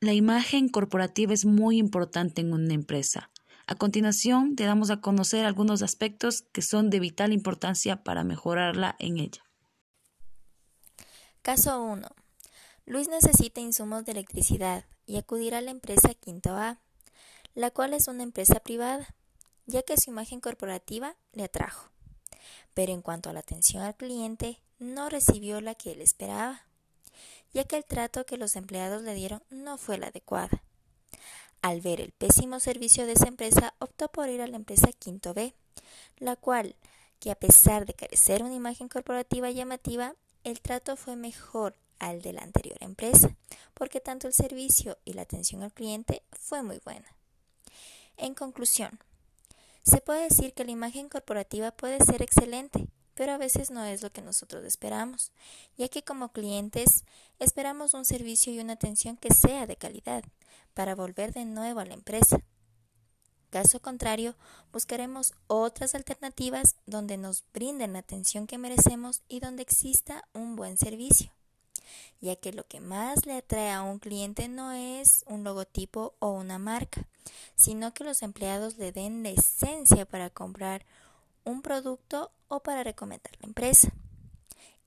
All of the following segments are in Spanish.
La imagen corporativa es muy importante en una empresa. A continuación, te damos a conocer algunos aspectos que son de vital importancia para mejorarla en ella. Caso 1. Luis necesita insumos de electricidad y acudirá a la empresa Quinto A, la cual es una empresa privada, ya que su imagen corporativa le atrajo. Pero en cuanto a la atención al cliente, no recibió la que él esperaba ya que el trato que los empleados le dieron no fue la adecuada. Al ver el pésimo servicio de esa empresa, optó por ir a la empresa Quinto B, la cual, que a pesar de carecer una imagen corporativa llamativa, el trato fue mejor al de la anterior empresa, porque tanto el servicio y la atención al cliente fue muy buena. En conclusión, se puede decir que la imagen corporativa puede ser excelente, pero a veces no es lo que nosotros esperamos, ya que como clientes esperamos un servicio y una atención que sea de calidad para volver de nuevo a la empresa. Caso contrario, buscaremos otras alternativas donde nos brinden la atención que merecemos y donde exista un buen servicio, ya que lo que más le atrae a un cliente no es un logotipo o una marca, sino que los empleados le den la esencia para comprar un producto o para recomendar la empresa.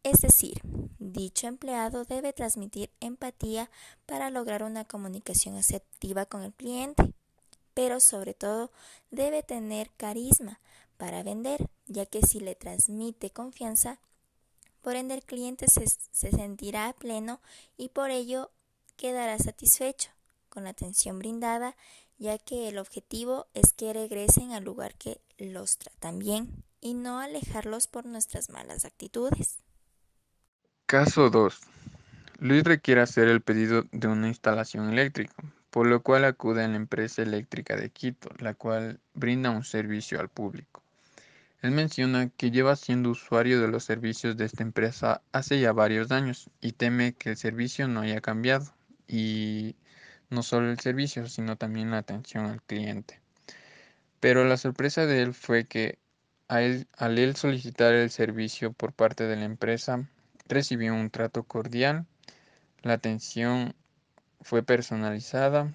Es decir, dicho empleado debe transmitir empatía para lograr una comunicación asertiva con el cliente, pero sobre todo debe tener carisma para vender, ya que si le transmite confianza, por ende el cliente se, se sentirá pleno y por ello quedará satisfecho con la atención brindada ya que el objetivo es que regresen al lugar que los tratan bien y no alejarlos por nuestras malas actitudes. Caso 2. Luis requiere hacer el pedido de una instalación eléctrica, por lo cual acude a la empresa eléctrica de Quito, la cual brinda un servicio al público. Él menciona que lleva siendo usuario de los servicios de esta empresa hace ya varios años y teme que el servicio no haya cambiado y no solo el servicio, sino también la atención al cliente. Pero la sorpresa de él fue que al él solicitar el servicio por parte de la empresa, recibió un trato cordial, la atención fue personalizada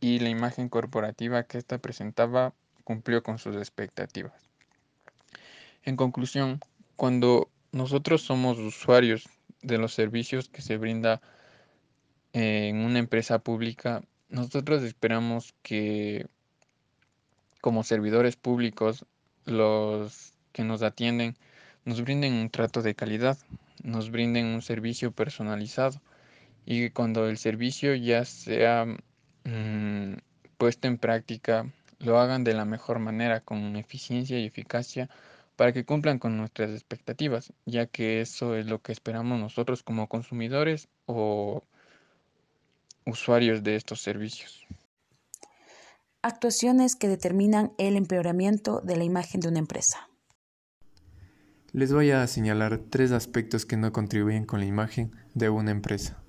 y la imagen corporativa que ésta presentaba cumplió con sus expectativas. En conclusión, cuando nosotros somos usuarios de los servicios que se brinda en una empresa pública, nosotros esperamos que como servidores públicos, los que nos atienden nos brinden un trato de calidad, nos brinden un servicio personalizado. Y cuando el servicio ya sea mm, puesto en práctica, lo hagan de la mejor manera, con eficiencia y eficacia, para que cumplan con nuestras expectativas, ya que eso es lo que esperamos nosotros como consumidores o usuarios de estos servicios. Actuaciones que determinan el empeoramiento de la imagen de una empresa. Les voy a señalar tres aspectos que no contribuyen con la imagen de una empresa.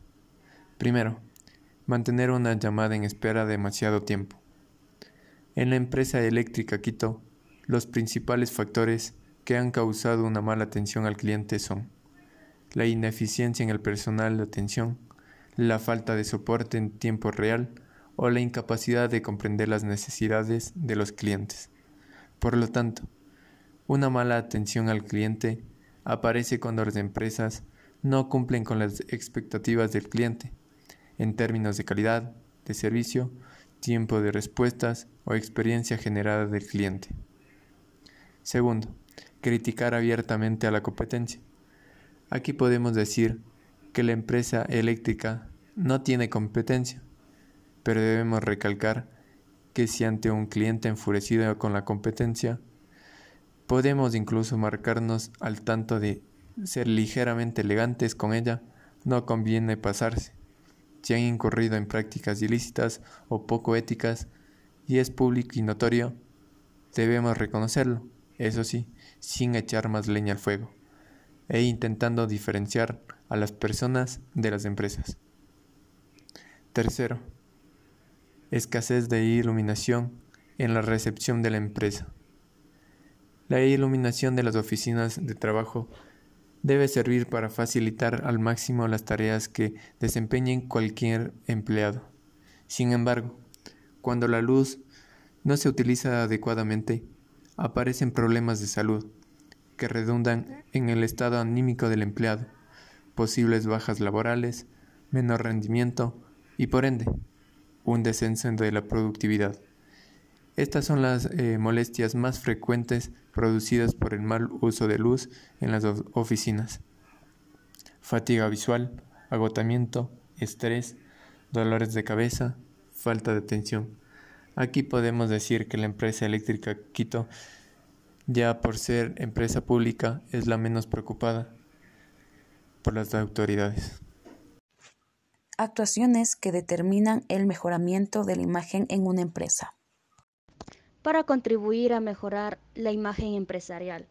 Primero, mantener una llamada en espera demasiado tiempo. En la empresa eléctrica Quito, los principales factores que han causado una mala atención al cliente son la ineficiencia en el personal de atención, la falta de soporte en tiempo real o la incapacidad de comprender las necesidades de los clientes. Por lo tanto, una mala atención al cliente aparece cuando las empresas no cumplen con las expectativas del cliente en términos de calidad, de servicio, tiempo de respuestas o experiencia generada del cliente. Segundo, criticar abiertamente a la competencia. Aquí podemos decir que la empresa eléctrica no tiene competencia, pero debemos recalcar que si ante un cliente enfurecido con la competencia, podemos incluso marcarnos al tanto de ser ligeramente elegantes con ella, no conviene pasarse. Si han incurrido en prácticas ilícitas o poco éticas y es público y notorio, debemos reconocerlo, eso sí, sin echar más leña al fuego, e intentando diferenciar a las personas de las empresas. Tercero, escasez de iluminación en la recepción de la empresa. La iluminación de las oficinas de trabajo debe servir para facilitar al máximo las tareas que desempeñen cualquier empleado. Sin embargo, cuando la luz no se utiliza adecuadamente, aparecen problemas de salud que redundan en el estado anímico del empleado, posibles bajas laborales, menor rendimiento y por ende un descenso de la productividad. Estas son las eh, molestias más frecuentes producidas por el mal uso de luz en las oficinas. Fatiga visual, agotamiento, estrés, dolores de cabeza, falta de atención. Aquí podemos decir que la empresa eléctrica Quito, ya por ser empresa pública, es la menos preocupada por las autoridades. Actuaciones que determinan el mejoramiento de la imagen en una empresa para contribuir a mejorar la imagen empresarial.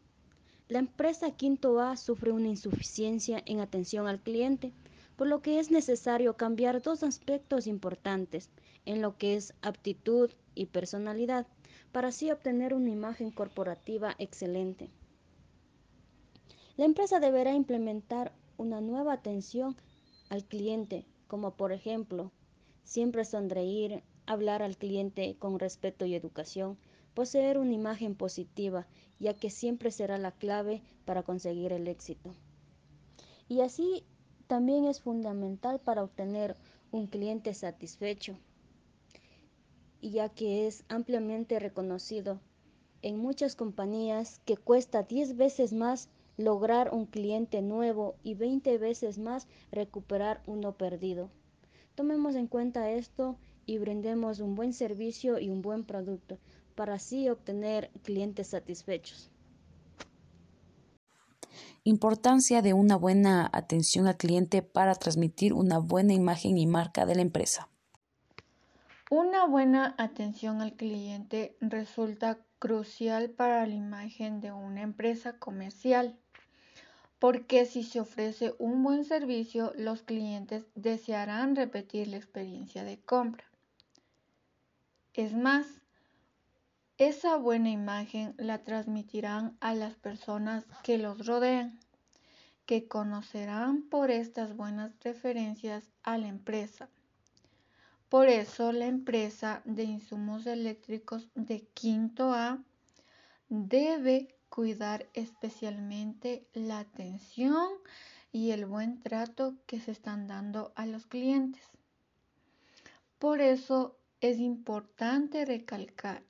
La empresa Quinto A sufre una insuficiencia en atención al cliente, por lo que es necesario cambiar dos aspectos importantes en lo que es aptitud y personalidad, para así obtener una imagen corporativa excelente. La empresa deberá implementar una nueva atención al cliente, como por ejemplo, siempre sonreír, hablar al cliente con respeto y educación, poseer una imagen positiva, ya que siempre será la clave para conseguir el éxito. Y así también es fundamental para obtener un cliente satisfecho, ya que es ampliamente reconocido en muchas compañías que cuesta 10 veces más lograr un cliente nuevo y 20 veces más recuperar uno perdido. Tomemos en cuenta esto y brindemos un buen servicio y un buen producto para así obtener clientes satisfechos. Importancia de una buena atención al cliente para transmitir una buena imagen y marca de la empresa. Una buena atención al cliente resulta crucial para la imagen de una empresa comercial, porque si se ofrece un buen servicio, los clientes desearán repetir la experiencia de compra. Es más, esa buena imagen la transmitirán a las personas que los rodean, que conocerán por estas buenas referencias a la empresa. Por eso la empresa de insumos eléctricos de quinto A debe cuidar especialmente la atención y el buen trato que se están dando a los clientes. Por eso es importante recalcar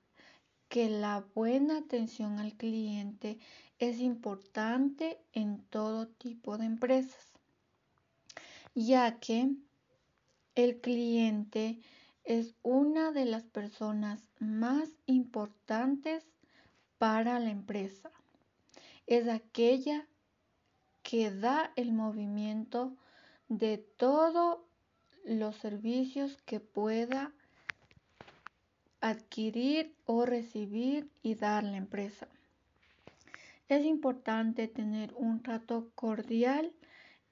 que la buena atención al cliente es importante en todo tipo de empresas, ya que el cliente es una de las personas más importantes para la empresa. Es aquella que da el movimiento de todos los servicios que pueda adquirir o recibir y dar la empresa. Es importante tener un trato cordial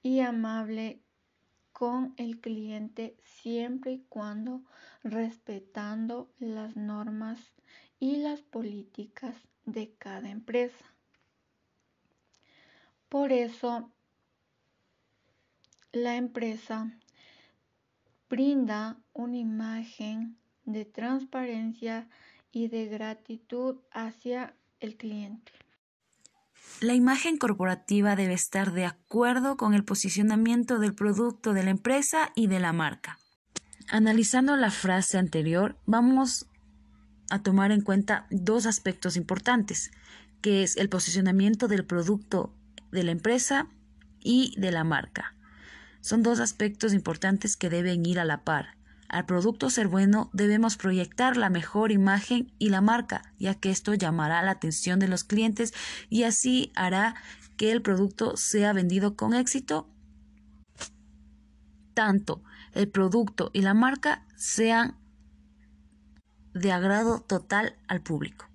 y amable con el cliente siempre y cuando respetando las normas y las políticas de cada empresa. Por eso, la empresa brinda una imagen de transparencia y de gratitud hacia el cliente. La imagen corporativa debe estar de acuerdo con el posicionamiento del producto de la empresa y de la marca. Analizando la frase anterior, vamos a tomar en cuenta dos aspectos importantes, que es el posicionamiento del producto de la empresa y de la marca. Son dos aspectos importantes que deben ir a la par. Al producto ser bueno debemos proyectar la mejor imagen y la marca, ya que esto llamará la atención de los clientes y así hará que el producto sea vendido con éxito. Tanto el producto y la marca sean de agrado total al público.